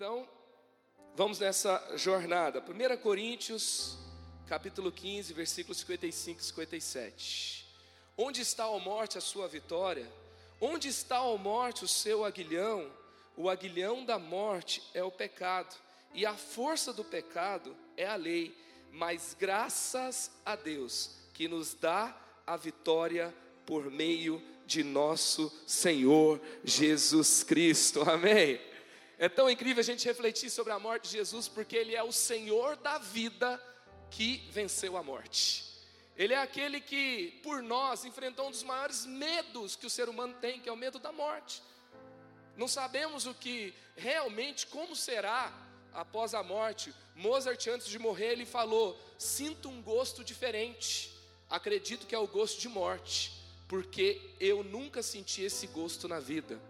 Então, vamos nessa jornada. 1 Coríntios, capítulo 15, versículos 55 e 57. Onde está a morte a sua vitória? Onde está a morte o seu aguilhão? O aguilhão da morte é o pecado, e a força do pecado é a lei. Mas graças a Deus que nos dá a vitória por meio de nosso Senhor Jesus Cristo. Amém. É tão incrível a gente refletir sobre a morte de Jesus, porque Ele é o Senhor da vida que venceu a morte. Ele é aquele que, por nós, enfrentou um dos maiores medos que o ser humano tem, que é o medo da morte. Não sabemos o que realmente, como será após a morte. Mozart, antes de morrer, ele falou: Sinto um gosto diferente. Acredito que é o gosto de morte, porque eu nunca senti esse gosto na vida.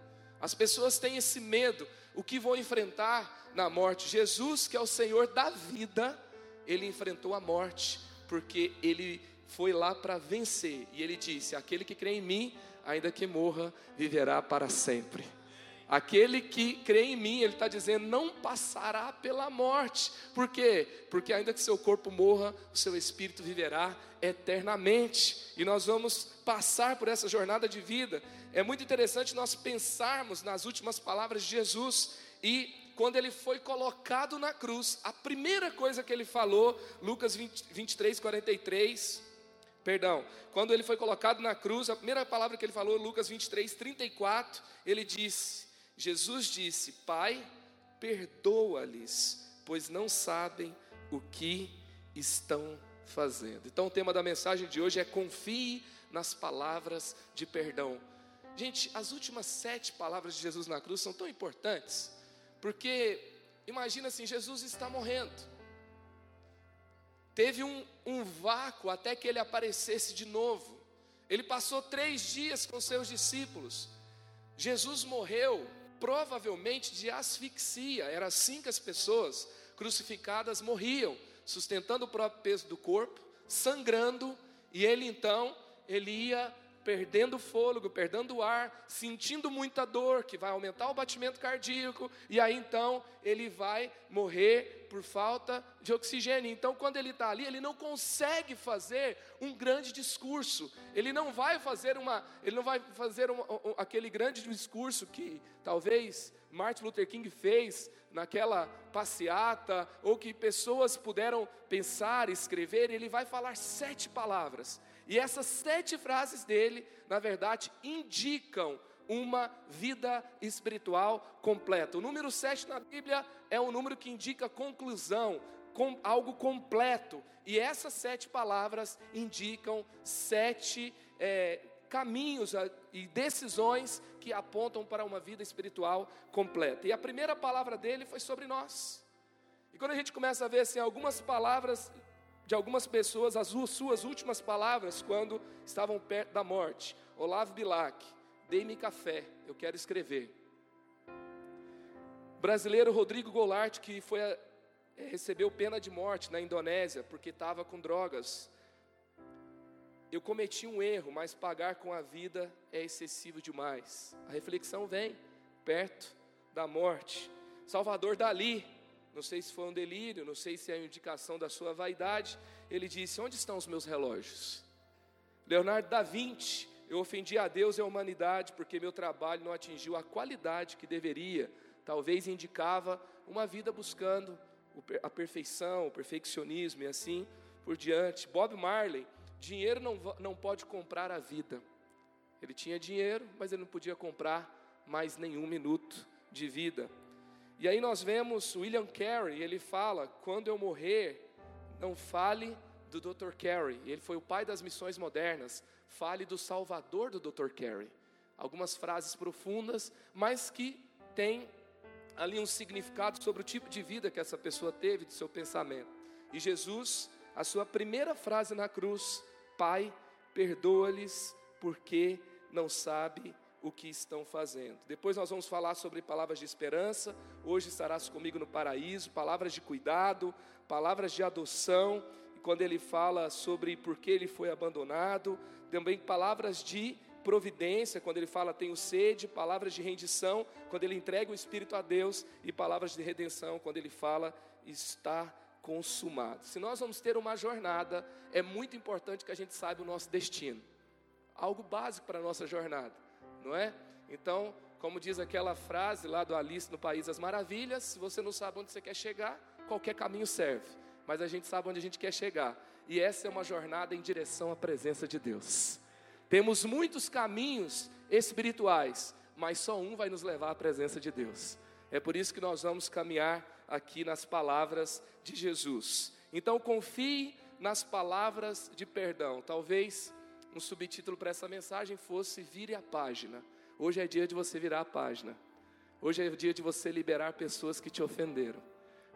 As pessoas têm esse medo, o que vão enfrentar na morte. Jesus, que é o Senhor da vida, ele enfrentou a morte, porque ele foi lá para vencer. E ele disse: Aquele que crê em mim, ainda que morra, viverá para sempre. Aquele que crê em mim, ele está dizendo, não passará pela morte. Por quê? Porque ainda que seu corpo morra, o seu espírito viverá eternamente. E nós vamos passar por essa jornada de vida. É muito interessante nós pensarmos nas últimas palavras de Jesus. E quando ele foi colocado na cruz, a primeira coisa que ele falou, Lucas 20, 23, 43. Perdão, quando ele foi colocado na cruz, a primeira palavra que ele falou, Lucas 23, 34, ele disse: Jesus disse: Pai, perdoa-lhes, pois não sabem o que estão fazendo. Então, o tema da mensagem de hoje é confie nas palavras de perdão. Gente, as últimas sete palavras de Jesus na cruz são tão importantes, porque imagina assim: Jesus está morrendo. Teve um, um vácuo até que ele aparecesse de novo. Ele passou três dias com seus discípulos. Jesus morreu provavelmente de asfixia. Era assim que as pessoas crucificadas morriam, sustentando o próprio peso do corpo, sangrando, e ele então, ele ia perdendo fôlego, perdendo o ar, sentindo muita dor, que vai aumentar o batimento cardíaco, e aí então ele vai morrer por falta de oxigênio. Então, quando ele está ali, ele não consegue fazer um grande discurso. Ele não vai fazer uma, ele não vai fazer um, aquele grande discurso que talvez Martin Luther King fez naquela passeata, ou que pessoas puderam pensar, escrever. Ele vai falar sete palavras. E essas sete frases dele, na verdade, indicam uma vida espiritual completa. O número sete na Bíblia é um número que indica conclusão, com algo completo. E essas sete palavras indicam sete é, caminhos e decisões que apontam para uma vida espiritual completa. E a primeira palavra dele foi sobre nós. E quando a gente começa a ver assim, algumas palavras de algumas pessoas as suas últimas palavras quando estavam perto da morte. Olavo Bilac, dei-me café, eu quero escrever. brasileiro Rodrigo Goulart, que foi a, é, recebeu pena de morte na Indonésia porque estava com drogas. Eu cometi um erro, mas pagar com a vida é excessivo demais. A reflexão vem perto da morte. Salvador Dali, não sei se foi um delírio, não sei se é uma indicação da sua vaidade. Ele disse: Onde estão os meus relógios? Leonardo da Vinci, eu ofendi a Deus e a humanidade porque meu trabalho não atingiu a qualidade que deveria. Talvez indicava uma vida buscando a perfeição, o perfeccionismo e assim por diante. Bob Marley, dinheiro não, não pode comprar a vida. Ele tinha dinheiro, mas ele não podia comprar mais nenhum minuto de vida. E aí nós vemos William Carey, ele fala: quando eu morrer, não fale do Dr. Carey. Ele foi o pai das missões modernas. Fale do Salvador do Dr. Carey. Algumas frases profundas, mas que têm ali um significado sobre o tipo de vida que essa pessoa teve, de seu pensamento. E Jesus, a sua primeira frase na cruz: Pai, perdoa-lhes porque não sabe o que estão fazendo. Depois nós vamos falar sobre palavras de esperança. Hoje estarás comigo no paraíso, palavras de cuidado, palavras de adoção. E quando ele fala sobre por que ele foi abandonado, também palavras de providência, quando ele fala tenho sede, palavras de rendição, quando ele entrega o Espírito a Deus, e palavras de redenção, quando ele fala está consumado. Se nós vamos ter uma jornada, é muito importante que a gente saiba o nosso destino. Algo básico para a nossa jornada, não é? Então, como diz aquela frase lá do Alice no País das Maravilhas, se você não sabe onde você quer chegar, qualquer caminho serve. Mas a gente sabe onde a gente quer chegar. E essa é uma jornada em direção à presença de Deus. Temos muitos caminhos espirituais, mas só um vai nos levar à presença de Deus. É por isso que nós vamos caminhar aqui nas palavras de Jesus. Então confie nas palavras de perdão. Talvez um subtítulo para essa mensagem fosse Vire a página. Hoje é dia de você virar a página. Hoje é dia de você liberar pessoas que te ofenderam.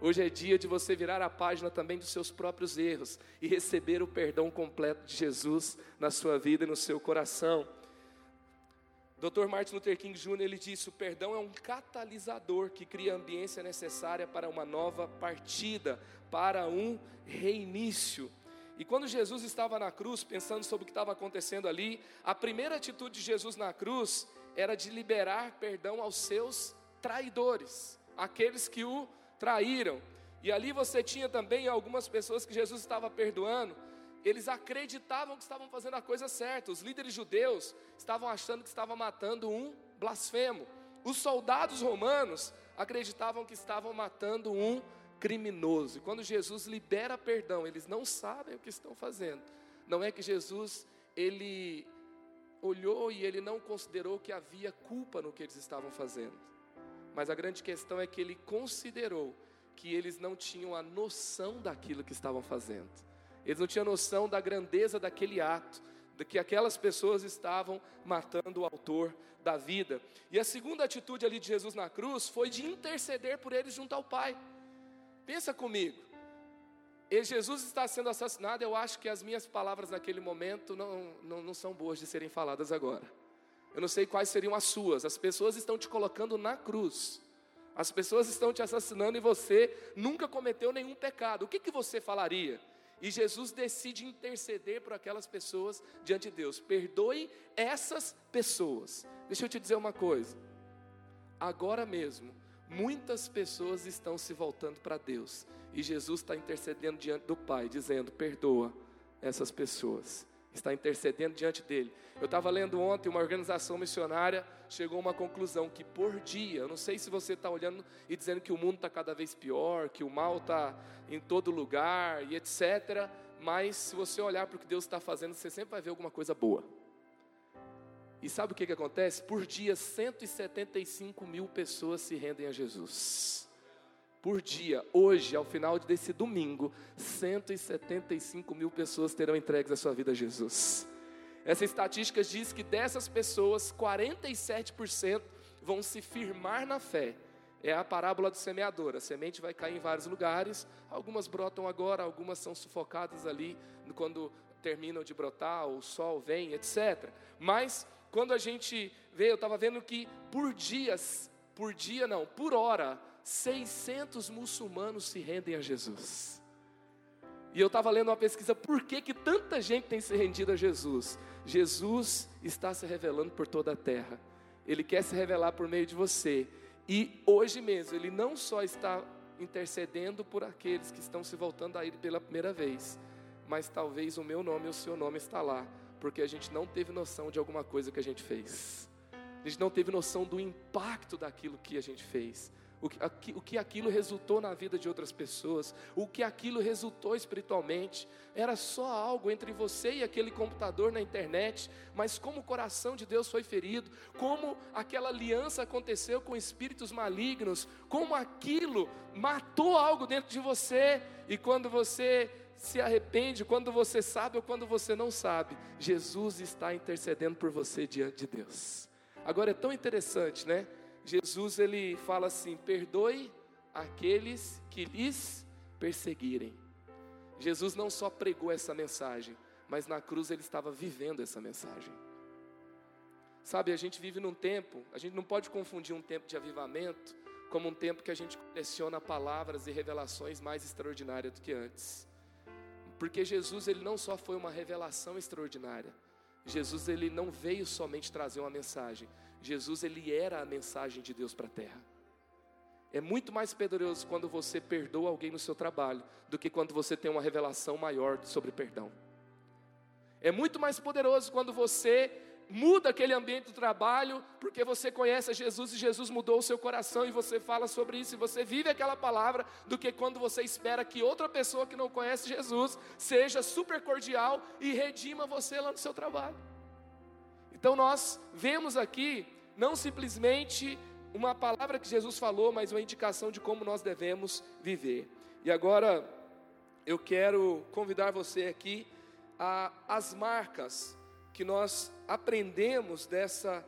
Hoje é dia de você virar a página também dos seus próprios erros e receber o perdão completo de Jesus na sua vida e no seu coração. Dr. Martin Luther King Jr. ele disse: o perdão é um catalisador que cria a ambiência necessária para uma nova partida, para um reinício. E quando Jesus estava na cruz, pensando sobre o que estava acontecendo ali, a primeira atitude de Jesus na cruz era de liberar perdão aos seus traidores, aqueles que o traíram. E ali você tinha também algumas pessoas que Jesus estava perdoando. Eles acreditavam que estavam fazendo a coisa certa. Os líderes judeus estavam achando que estavam matando um blasfemo. Os soldados romanos acreditavam que estavam matando um criminoso. E quando Jesus libera perdão, eles não sabem o que estão fazendo. Não é que Jesus ele olhou e ele não considerou que havia culpa no que eles estavam fazendo. Mas a grande questão é que ele considerou que eles não tinham a noção daquilo que estavam fazendo. Eles não tinham noção da grandeza daquele ato, de que aquelas pessoas estavam matando o autor da vida. E a segunda atitude ali de Jesus na cruz foi de interceder por eles junto ao Pai. Pensa comigo. E Jesus está sendo assassinado, eu acho que as minhas palavras naquele momento não, não, não são boas de serem faladas agora. Eu não sei quais seriam as suas. As pessoas estão te colocando na cruz. As pessoas estão te assassinando e você nunca cometeu nenhum pecado. O que, que você falaria? E Jesus decide interceder por aquelas pessoas diante de Deus. Perdoe essas pessoas. Deixa eu te dizer uma coisa. Agora mesmo, muitas pessoas estão se voltando para Deus. E Jesus está intercedendo diante do Pai, dizendo: perdoa essas pessoas está intercedendo diante dele. Eu estava lendo ontem, uma organização missionária chegou a uma conclusão que por dia, eu não sei se você está olhando e dizendo que o mundo está cada vez pior, que o mal está em todo lugar e etc. Mas se você olhar para o que Deus está fazendo, você sempre vai ver alguma coisa boa. E sabe o que, que acontece? Por dia, 175 mil pessoas se rendem a Jesus por dia. Hoje, ao final desse domingo, 175 mil pessoas terão entregues a sua vida a Jesus. Essa estatística diz que dessas pessoas, 47% vão se firmar na fé. É a parábola do semeador. A semente vai cair em vários lugares. Algumas brotam agora, algumas são sufocadas ali quando terminam de brotar, o sol vem, etc. Mas quando a gente vê, eu estava vendo que por dias, por dia não, por hora, 600 muçulmanos se rendem a Jesus. E eu estava lendo uma pesquisa, por que, que tanta gente tem se rendido a Jesus? Jesus está se revelando por toda a terra. Ele quer se revelar por meio de você. E hoje mesmo, Ele não só está intercedendo por aqueles que estão se voltando a Ele pela primeira vez, mas talvez o meu nome e o seu nome está lá, porque a gente não teve noção de alguma coisa que a gente fez. A gente não teve noção do impacto daquilo que a gente fez o que, aquilo resultou na vida de outras pessoas, o que aquilo resultou espiritualmente. Era só algo entre você e aquele computador na internet, mas como o coração de Deus foi ferido, como aquela aliança aconteceu com espíritos malignos, como aquilo matou algo dentro de você, e quando você se arrepende, quando você sabe ou quando você não sabe, Jesus está intercedendo por você diante de Deus. Agora é tão interessante, né? Jesus ele fala assim: perdoe aqueles que lhes perseguirem. Jesus não só pregou essa mensagem, mas na cruz ele estava vivendo essa mensagem. Sabe, a gente vive num tempo, a gente não pode confundir um tempo de avivamento como um tempo que a gente coleciona palavras e revelações mais extraordinárias do que antes. Porque Jesus ele não só foi uma revelação extraordinária, Jesus ele não veio somente trazer uma mensagem. Jesus ele era a mensagem de Deus para a terra. É muito mais poderoso quando você perdoa alguém no seu trabalho do que quando você tem uma revelação maior sobre perdão. É muito mais poderoso quando você muda aquele ambiente do trabalho, porque você conhece Jesus e Jesus mudou o seu coração e você fala sobre isso e você vive aquela palavra, do que quando você espera que outra pessoa que não conhece Jesus seja super cordial e redima você lá no seu trabalho. Então nós vemos aqui não simplesmente uma palavra que Jesus falou, mas uma indicação de como nós devemos viver. E agora eu quero convidar você aqui a as marcas que nós aprendemos dessa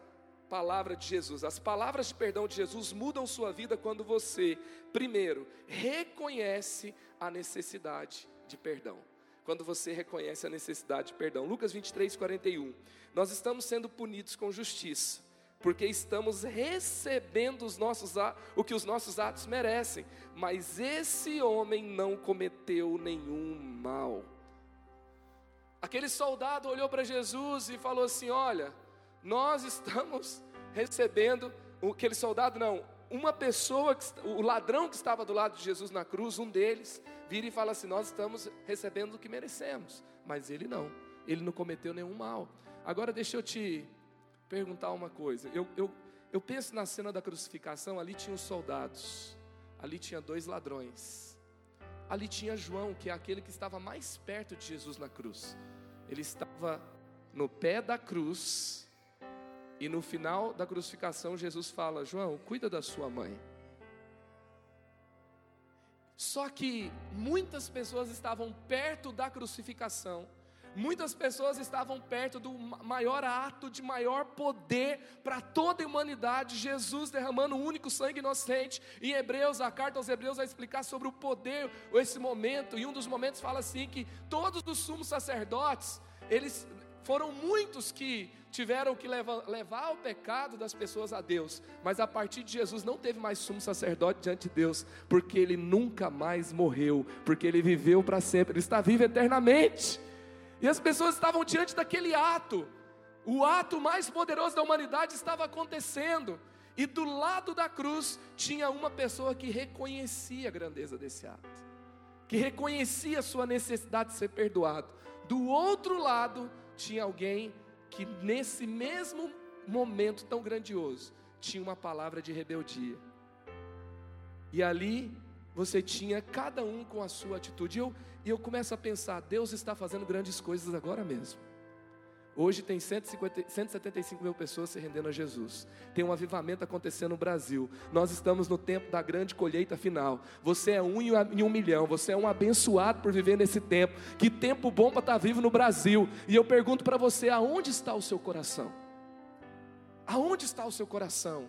palavra de Jesus. As palavras de perdão de Jesus mudam sua vida quando você, primeiro, reconhece a necessidade de perdão. Quando você reconhece a necessidade de perdão. Lucas 23, 41. Nós estamos sendo punidos com justiça, porque estamos recebendo os nossos, o que os nossos atos merecem. Mas esse homem não cometeu nenhum mal. Aquele soldado olhou para Jesus e falou assim: Olha, nós estamos recebendo, aquele soldado não, uma pessoa, o ladrão que estava do lado de Jesus na cruz, um deles, vira e fala assim: Nós estamos recebendo o que merecemos, mas ele não, ele não cometeu nenhum mal. Agora deixa eu te perguntar uma coisa: eu, eu, eu penso na cena da crucificação, ali tinha os soldados, ali tinha dois ladrões, ali tinha João, que é aquele que estava mais perto de Jesus na cruz ele estava no pé da cruz, e no final da crucificação, Jesus fala: João, cuida da sua mãe. Só que muitas pessoas estavam perto da crucificação, muitas pessoas estavam perto do maior ato de maior poder para toda a humanidade, Jesus derramando o único sangue inocente. Em Hebreus, a carta aos Hebreus vai explicar sobre o poder, esse momento, e um dos momentos fala assim: que todos os sumos sacerdotes, eles foram muitos que tiveram que levar, levar o pecado das pessoas a Deus, mas a partir de Jesus não teve mais sumo sacerdote diante de Deus, porque ele nunca mais morreu, porque ele viveu para sempre, ele está vivo eternamente. E as pessoas estavam diante daquele ato, o ato mais poderoso da humanidade estava acontecendo, e do lado da cruz tinha uma pessoa que reconhecia a grandeza desse ato, que reconhecia a sua necessidade de ser perdoado. Do outro lado tinha alguém que nesse mesmo momento tão grandioso tinha uma palavra de rebeldia. E ali você tinha cada um com a sua atitude. E eu, e eu começo a pensar: Deus está fazendo grandes coisas agora mesmo. Hoje tem 150, 175 mil pessoas se rendendo a Jesus. Tem um avivamento acontecendo no Brasil. Nós estamos no tempo da grande colheita final. Você é um em um milhão. Você é um abençoado por viver nesse tempo. Que tempo bom para estar vivo no Brasil. E eu pergunto para você: aonde está o seu coração? Aonde está o seu coração?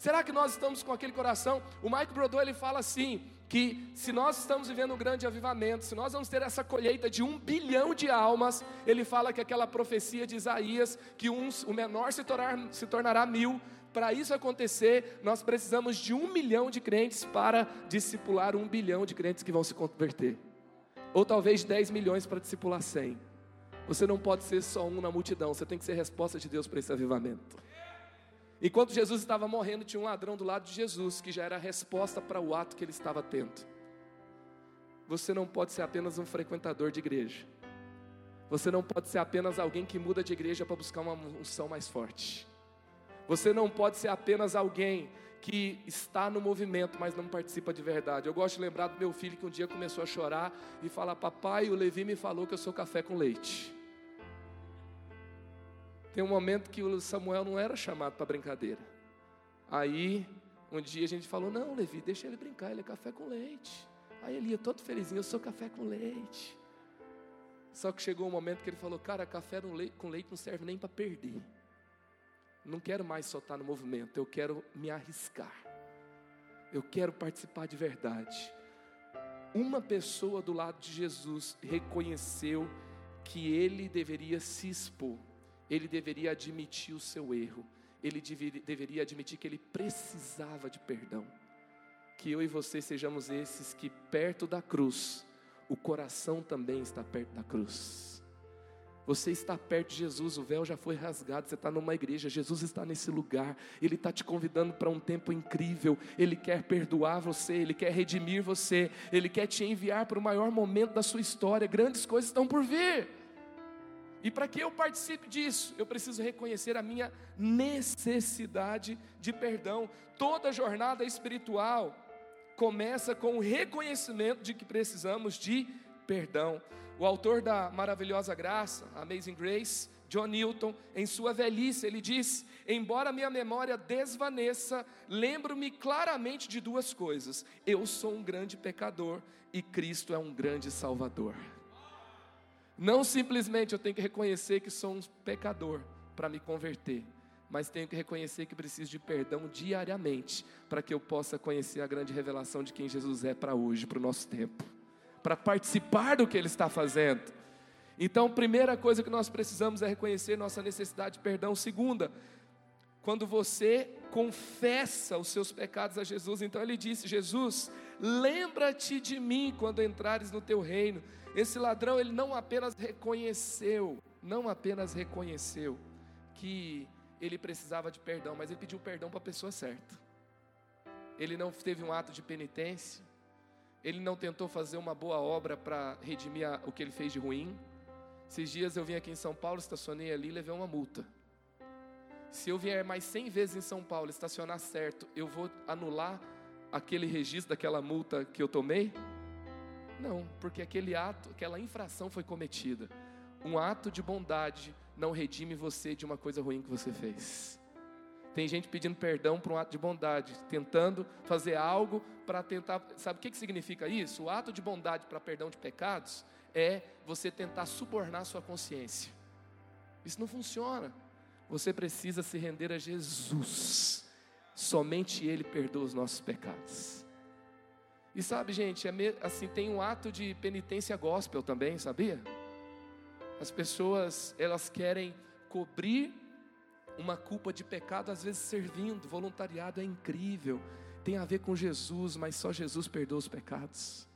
Será que nós estamos com aquele coração? O Mike Brodou ele fala assim: que se nós estamos vivendo um grande avivamento, se nós vamos ter essa colheita de um bilhão de almas, ele fala que aquela profecia de Isaías, que uns, o menor se, tornar, se tornará mil, para isso acontecer, nós precisamos de um milhão de crentes para discipular um bilhão de crentes que vão se converter, ou talvez 10 milhões para discipular 100. Você não pode ser só um na multidão, você tem que ser resposta de Deus para esse avivamento. Enquanto Jesus estava morrendo, tinha um ladrão do lado de Jesus, que já era a resposta para o ato que ele estava tendo. Você não pode ser apenas um frequentador de igreja. Você não pode ser apenas alguém que muda de igreja para buscar uma unção mais forte. Você não pode ser apenas alguém que está no movimento, mas não participa de verdade. Eu gosto de lembrar do meu filho que um dia começou a chorar e falar: Papai, o Levi me falou que eu sou café com leite. Tem um momento que o Samuel não era chamado para brincadeira. Aí, um dia a gente falou: Não, Levi, deixa ele brincar, ele é café com leite. Aí ele ia todo felizinho: Eu sou café com leite. Só que chegou um momento que ele falou: Cara, café com leite não serve nem para perder. Não quero mais só estar no movimento, eu quero me arriscar. Eu quero participar de verdade. Uma pessoa do lado de Jesus reconheceu que ele deveria se expor ele deveria admitir o seu erro, ele deveria admitir que ele precisava de perdão. Que eu e você sejamos esses que, perto da cruz, o coração também está perto da cruz. Você está perto de Jesus, o véu já foi rasgado, você está numa igreja, Jesus está nesse lugar, Ele está te convidando para um tempo incrível, Ele quer perdoar você, Ele quer redimir você, Ele quer te enviar para o maior momento da sua história, grandes coisas estão por vir. E para que eu participe disso, eu preciso reconhecer a minha necessidade de perdão. Toda jornada espiritual começa com o reconhecimento de que precisamos de perdão. O autor da maravilhosa graça, Amazing Grace, John Newton, em sua velhice, ele diz: Embora minha memória desvaneça, lembro-me claramente de duas coisas: eu sou um grande pecador e Cristo é um grande Salvador. Não simplesmente eu tenho que reconhecer que sou um pecador para me converter, mas tenho que reconhecer que preciso de perdão diariamente para que eu possa conhecer a grande revelação de quem Jesus é para hoje, para o nosso tempo para participar do que Ele está fazendo. Então, primeira coisa que nós precisamos é reconhecer nossa necessidade de perdão. Segunda, quando você confessa os seus pecados a Jesus, então ele disse: Jesus, lembra-te de mim quando entrares no teu reino. Esse ladrão, ele não apenas reconheceu, não apenas reconheceu que ele precisava de perdão, mas ele pediu perdão para a pessoa certa. Ele não teve um ato de penitência, ele não tentou fazer uma boa obra para redimir o que ele fez de ruim. Esses dias eu vim aqui em São Paulo, estacionei ali e levei uma multa. Se eu vier mais 100 vezes em São Paulo, estacionar certo, eu vou anular aquele registro daquela multa que eu tomei? Não, porque aquele ato, aquela infração foi cometida. Um ato de bondade não redime você de uma coisa ruim que você fez. Tem gente pedindo perdão por um ato de bondade, tentando fazer algo para tentar. Sabe o que, que significa isso? O ato de bondade para perdão de pecados é você tentar subornar sua consciência. Isso não funciona. Você precisa se render a Jesus. Somente Ele perdoa os nossos pecados. E sabe, gente, é assim tem um ato de penitência gospel também, sabia? As pessoas elas querem cobrir uma culpa de pecado, às vezes servindo, voluntariado é incrível, tem a ver com Jesus, mas só Jesus perdoa os pecados,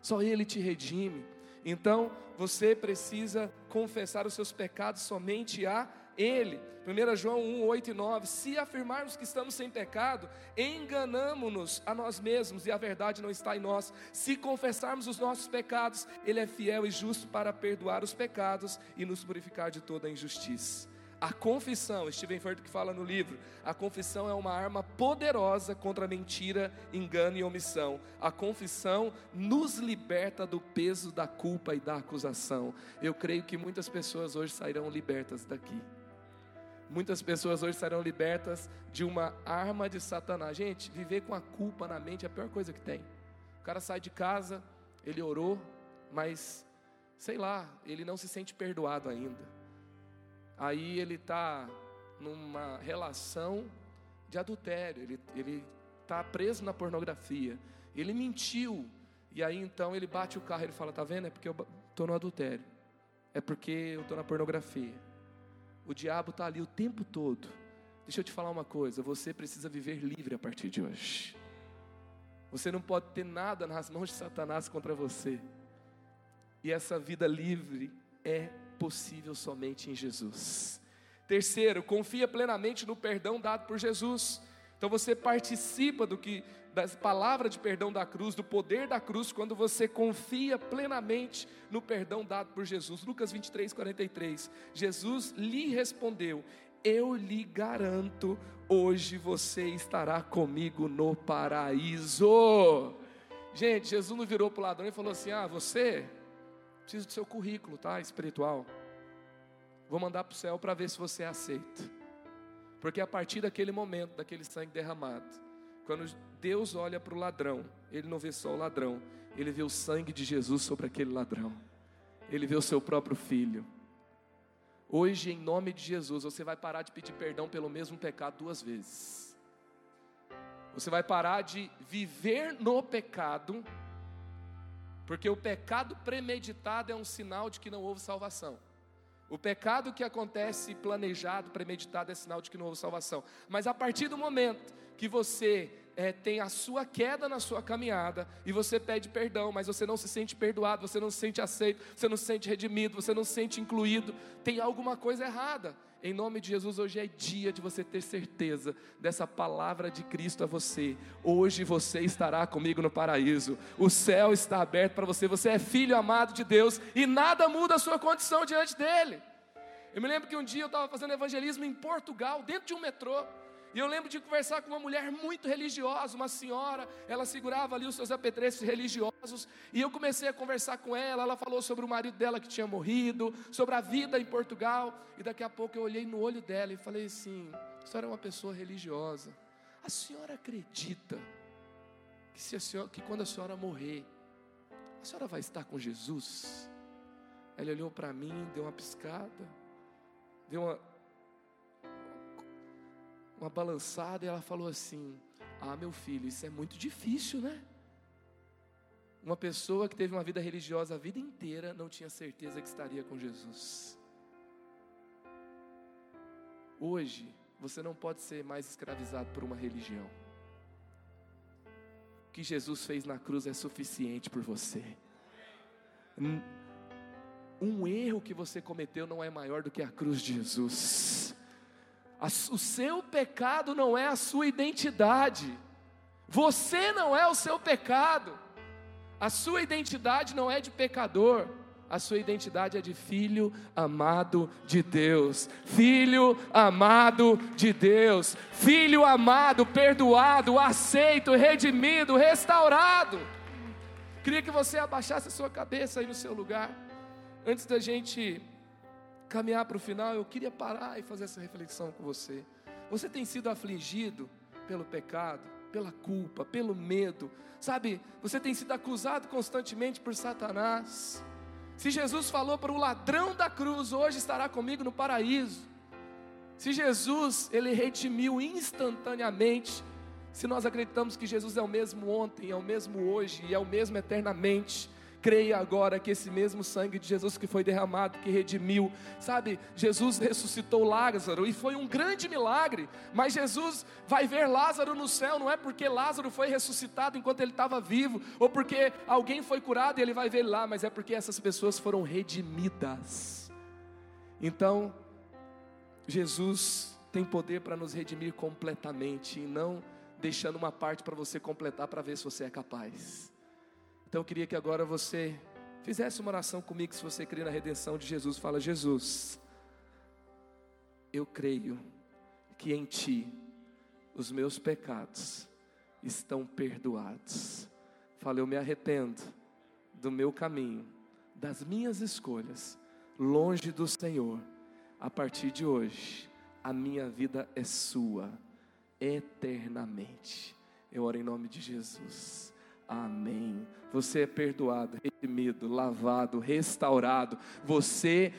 só Ele te redime. Então você precisa confessar os seus pecados somente a Ele. 1 João 1, 8 e 9: Se afirmarmos que estamos sem pecado, enganamos-nos a nós mesmos e a verdade não está em nós. Se confessarmos os nossos pecados, Ele é fiel e justo para perdoar os pecados e nos purificar de toda a injustiça. A confissão, Steven Furtick que fala no livro, a confissão é uma arma poderosa contra mentira, engano e omissão. A confissão nos liberta do peso da culpa e da acusação. Eu creio que muitas pessoas hoje sairão libertas daqui. Muitas pessoas hoje serão libertas de uma arma de Satanás. Gente, viver com a culpa na mente é a pior coisa que tem. O cara sai de casa, ele orou, mas sei lá, ele não se sente perdoado ainda aí ele está numa relação de adultério, ele está preso na pornografia, ele mentiu, e aí então ele bate o carro e ele fala: Tá vendo? É porque eu estou no adultério, é porque eu estou na pornografia. O diabo está ali o tempo todo. Deixa eu te falar uma coisa: você precisa viver livre a partir de hoje. Você não pode ter nada nas mãos de Satanás contra você. E essa vida livre é possível somente em Jesus. Terceiro, confia plenamente no perdão dado por Jesus. Então você participa do que das palavras de perdão da cruz, do poder da cruz, quando você confia plenamente no perdão dado por Jesus. Lucas 23, 43. Jesus lhe respondeu: Eu lhe garanto, hoje você estará comigo no paraíso. Gente, Jesus não virou para o ladrão e falou assim: Ah, você Preciso do seu currículo, tá? Espiritual. Vou mandar para o céu para ver se você aceita. Porque a partir daquele momento, daquele sangue derramado, quando Deus olha para o ladrão, Ele não vê só o ladrão, Ele vê o sangue de Jesus sobre aquele ladrão. Ele vê o seu próprio filho. Hoje, em nome de Jesus, você vai parar de pedir perdão pelo mesmo pecado duas vezes. Você vai parar de viver no pecado porque o pecado premeditado é um sinal de que não houve salvação. O pecado que acontece planejado, premeditado, é sinal de que não houve salvação. Mas a partir do momento que você é, tem a sua queda na sua caminhada e você pede perdão, mas você não se sente perdoado, você não se sente aceito, você não se sente redimido, você não se sente incluído, tem alguma coisa errada. Em nome de Jesus, hoje é dia de você ter certeza dessa palavra de Cristo a você. Hoje você estará comigo no paraíso. O céu está aberto para você. Você é filho amado de Deus e nada muda a sua condição diante dele. Eu me lembro que um dia eu estava fazendo evangelismo em Portugal, dentro de um metrô. E eu lembro de conversar com uma mulher muito religiosa, uma senhora, ela segurava ali os seus apetrechos religiosos, e eu comecei a conversar com ela, ela falou sobre o marido dela que tinha morrido, sobre a vida em Portugal, e daqui a pouco eu olhei no olho dela e falei assim: a senhora é uma pessoa religiosa, a senhora acredita que, se a senhora, que quando a senhora morrer, a senhora vai estar com Jesus? Ela olhou para mim, deu uma piscada, deu uma uma balançada e ela falou assim: Ah, meu filho, isso é muito difícil, né? Uma pessoa que teve uma vida religiosa a vida inteira não tinha certeza que estaria com Jesus. Hoje, você não pode ser mais escravizado por uma religião. O que Jesus fez na cruz é suficiente por você. Um erro que você cometeu não é maior do que a cruz de Jesus. O seu pecado não é a sua identidade. Você não é o seu pecado. A sua identidade não é de pecador. A sua identidade é de filho amado de Deus. Filho amado de Deus. Filho amado, perdoado, aceito, redimido, restaurado. Queria que você abaixasse a sua cabeça aí no seu lugar. Antes da gente caminhar para o final, eu queria parar e fazer essa reflexão com você. Você tem sido afligido pelo pecado, pela culpa, pelo medo, sabe? Você tem sido acusado constantemente por Satanás. Se Jesus falou para o ladrão da cruz, hoje estará comigo no paraíso. Se Jesus, ele redimiu instantaneamente, se nós acreditamos que Jesus é o mesmo ontem, é o mesmo hoje e é o mesmo eternamente, creia agora que esse mesmo sangue de Jesus que foi derramado, que redimiu, sabe? Jesus ressuscitou Lázaro e foi um grande milagre, mas Jesus vai ver Lázaro no céu, não é porque Lázaro foi ressuscitado enquanto ele estava vivo, ou porque alguém foi curado e ele vai ver lá, mas é porque essas pessoas foram redimidas. Então, Jesus tem poder para nos redimir completamente e não deixando uma parte para você completar para ver se você é capaz. Então eu queria que agora você fizesse uma oração comigo, se você crê na redenção de Jesus. Fala, Jesus, eu creio que em Ti os meus pecados estão perdoados. Fala, eu me arrependo do meu caminho, das minhas escolhas, longe do Senhor. A partir de hoje, a minha vida é Sua, eternamente. Eu oro em nome de Jesus. Amém. Você é perdoado, redimido, lavado, restaurado. Você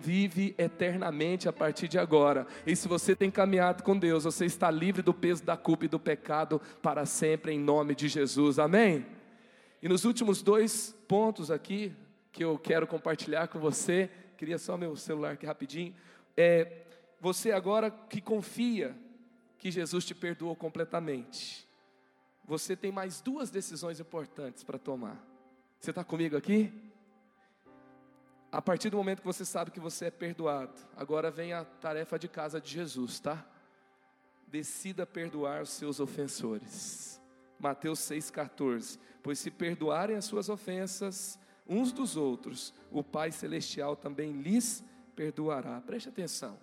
vive eternamente a partir de agora. E se você tem caminhado com Deus, você está livre do peso da culpa e do pecado para sempre, em nome de Jesus. Amém? E nos últimos dois pontos aqui, que eu quero compartilhar com você, queria só meu celular aqui rapidinho. É, você agora que confia que Jesus te perdoou completamente você tem mais duas decisões importantes para tomar. Você está comigo aqui? A partir do momento que você sabe que você é perdoado, agora vem a tarefa de casa de Jesus, tá? Decida perdoar os seus ofensores. Mateus 6,14. Pois se perdoarem as suas ofensas uns dos outros, o Pai Celestial também lhes perdoará. Preste atenção.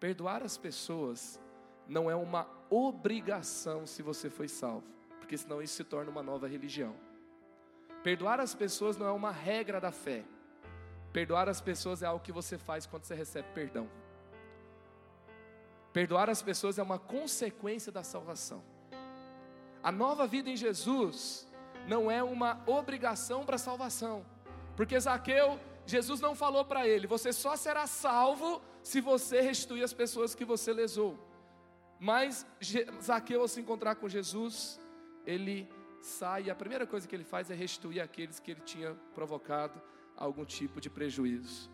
Perdoar as pessoas não é uma obrigação se você foi salvo porque senão isso se torna uma nova religião. Perdoar as pessoas não é uma regra da fé. Perdoar as pessoas é algo que você faz quando você recebe perdão. Perdoar as pessoas é uma consequência da salvação. A nova vida em Jesus não é uma obrigação para a salvação, porque Zaqueu, Jesus não falou para ele: você só será salvo se você restituir as pessoas que você lesou. Mas Zaqueu, ao se encontrar com Jesus, ele sai e a primeira coisa que ele faz é restituir aqueles que ele tinha provocado algum tipo de prejuízo.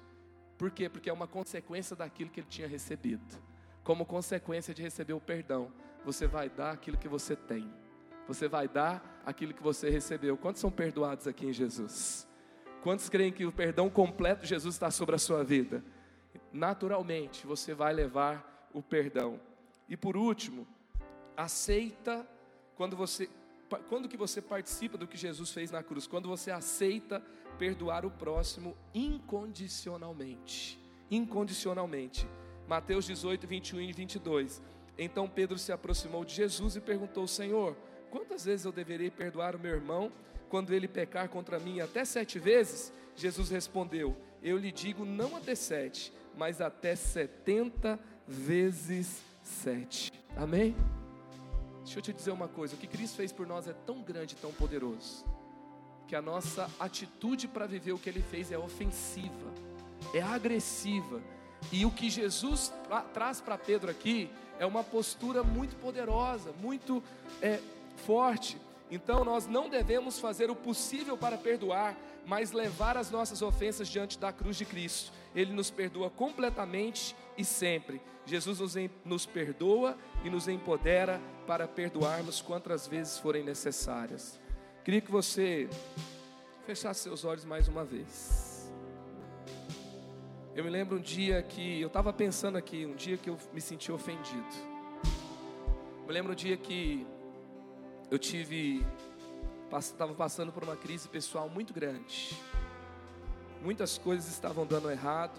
Por quê? Porque é uma consequência daquilo que ele tinha recebido. Como consequência de receber o perdão, você vai dar aquilo que você tem. Você vai dar aquilo que você recebeu. Quantos são perdoados aqui em Jesus? Quantos creem que o perdão completo de Jesus está sobre a sua vida? Naturalmente, você vai levar o perdão. E por último, aceita quando você quando que você participa do que Jesus fez na cruz? Quando você aceita perdoar o próximo incondicionalmente. Incondicionalmente. Mateus 18, 21 e 22. Então Pedro se aproximou de Jesus e perguntou: Senhor, quantas vezes eu deverei perdoar o meu irmão quando ele pecar contra mim? Até sete vezes? Jesus respondeu: Eu lhe digo não até sete, mas até setenta vezes sete. Amém? Deixa eu te dizer uma coisa: o que Cristo fez por nós é tão grande, tão poderoso, que a nossa atitude para viver o que Ele fez é ofensiva, é agressiva. E o que Jesus tra traz para Pedro aqui é uma postura muito poderosa, muito é, forte. Então nós não devemos fazer o possível para perdoar, mas levar as nossas ofensas diante da cruz de Cristo. Ele nos perdoa completamente e sempre. Jesus nos, nos perdoa e nos empodera para perdoarmos quantas vezes forem necessárias. Queria que você fechasse seus olhos mais uma vez. Eu me lembro um dia que eu estava pensando aqui, um dia que eu me senti ofendido. Me lembro um dia que eu tive, estava passando por uma crise pessoal muito grande. Muitas coisas estavam dando errado.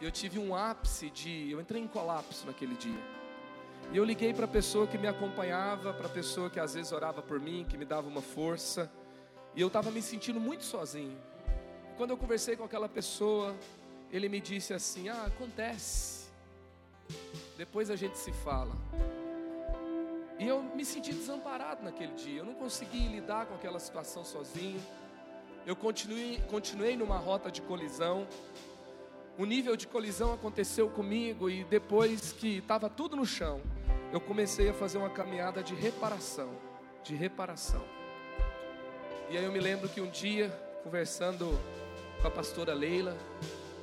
Eu tive um ápice de, eu entrei em colapso naquele dia. E eu liguei para a pessoa que me acompanhava, para a pessoa que às vezes orava por mim, que me dava uma força. E eu estava me sentindo muito sozinho. E quando eu conversei com aquela pessoa, ele me disse assim: Ah, acontece. Depois a gente se fala. E eu me senti desamparado naquele dia. Eu não consegui lidar com aquela situação sozinho. Eu continuei, continuei numa rota de colisão o nível de colisão aconteceu comigo e depois que estava tudo no chão, eu comecei a fazer uma caminhada de reparação, de reparação. E aí eu me lembro que um dia, conversando com a pastora Leila,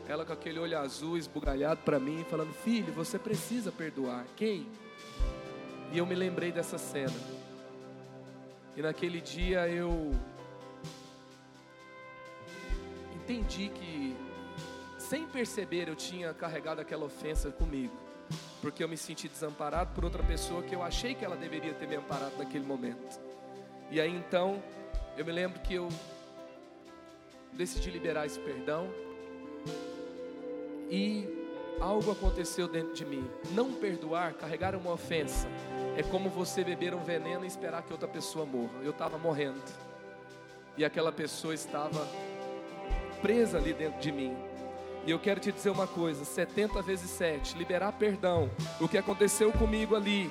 ela com aquele olho azul esbugalhado para mim, falando: "Filho, você precisa perdoar". Quem? E eu me lembrei dessa cena. E naquele dia eu entendi que sem perceber, eu tinha carregado aquela ofensa comigo, porque eu me senti desamparado por outra pessoa que eu achei que ela deveria ter me amparado naquele momento. E aí então, eu me lembro que eu decidi liberar esse perdão, e algo aconteceu dentro de mim. Não perdoar, carregar uma ofensa, é como você beber um veneno e esperar que outra pessoa morra. Eu estava morrendo, e aquela pessoa estava presa ali dentro de mim. E eu quero te dizer uma coisa: 70 vezes 7, liberar perdão. O que aconteceu comigo ali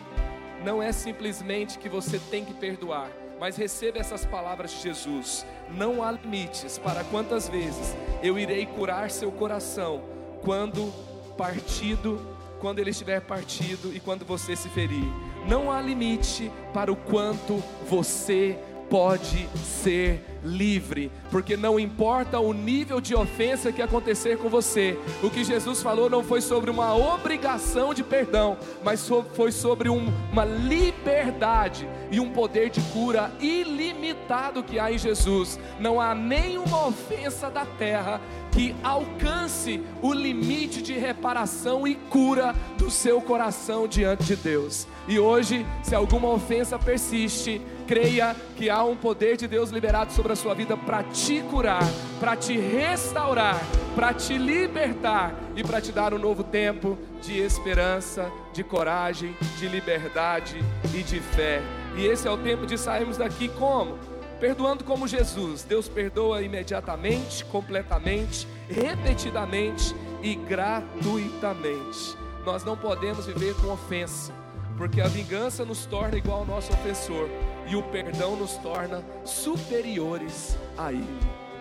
não é simplesmente que você tem que perdoar, mas receba essas palavras de Jesus: não há limites para quantas vezes eu irei curar seu coração quando partido, quando ele estiver partido e quando você se ferir. Não há limite para o quanto você pode ser livre, porque não importa o nível de ofensa que acontecer com você, o que Jesus falou não foi sobre uma obrigação de perdão, mas foi sobre um, uma liberdade e um poder de cura ilimitado que há em Jesus. Não há nenhuma ofensa da terra que alcance o limite de reparação e cura do seu coração diante de Deus. E hoje, se alguma ofensa persiste, creia que há um poder de Deus liberado sobre a sua vida para te curar, para te restaurar, para te libertar e para te dar um novo tempo de esperança, de coragem, de liberdade e de fé. E esse é o tempo de sairmos daqui como? Perdoando como Jesus. Deus perdoa imediatamente, completamente, repetidamente e gratuitamente. Nós não podemos viver com ofensa, porque a vingança nos torna igual ao nosso ofensor e o perdão nos torna superiores a Ele.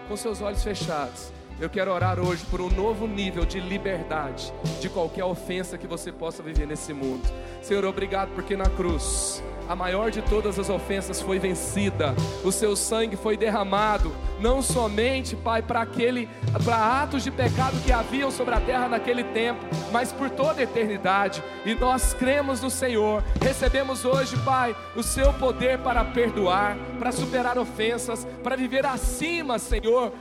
Com seus olhos fechados, eu quero orar hoje por um novo nível de liberdade de qualquer ofensa que você possa viver nesse mundo. Senhor, obrigado porque na cruz a maior de todas as ofensas foi vencida, o seu sangue foi derramado não somente, Pai, para aquele para atos de pecado que haviam sobre a terra naquele tempo, mas por toda a eternidade. E nós cremos no Senhor. Recebemos hoje, Pai, o seu poder para perdoar, para superar ofensas, para viver acima, Senhor,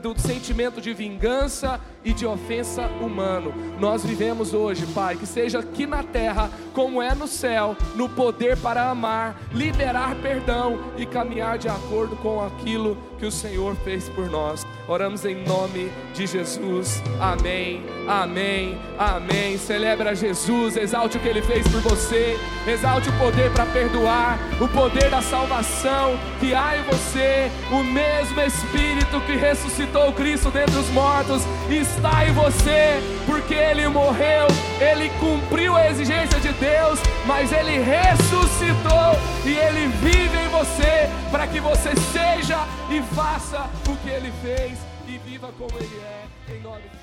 do sentimento de vingança e de ofensa humano. Nós vivemos hoje, Pai, que seja aqui na terra como é no céu, no poder para amar, liberar perdão e caminhar de acordo com aquilo que o Senhor fez por nós. Oramos em nome de Jesus. Amém. Amém. Amém. Celebra Jesus, exalte o que ele fez por você, exalte o poder para perdoar, o poder da salvação que há em você, o mesmo espírito que ressuscitou Cristo dentre os mortos está em você, porque ele morreu, ele cumpriu a exigência de Deus, mas ele ressuscitou e ele vive em você para que você seja e faça o que ele fez e viva como ele é, em nome de.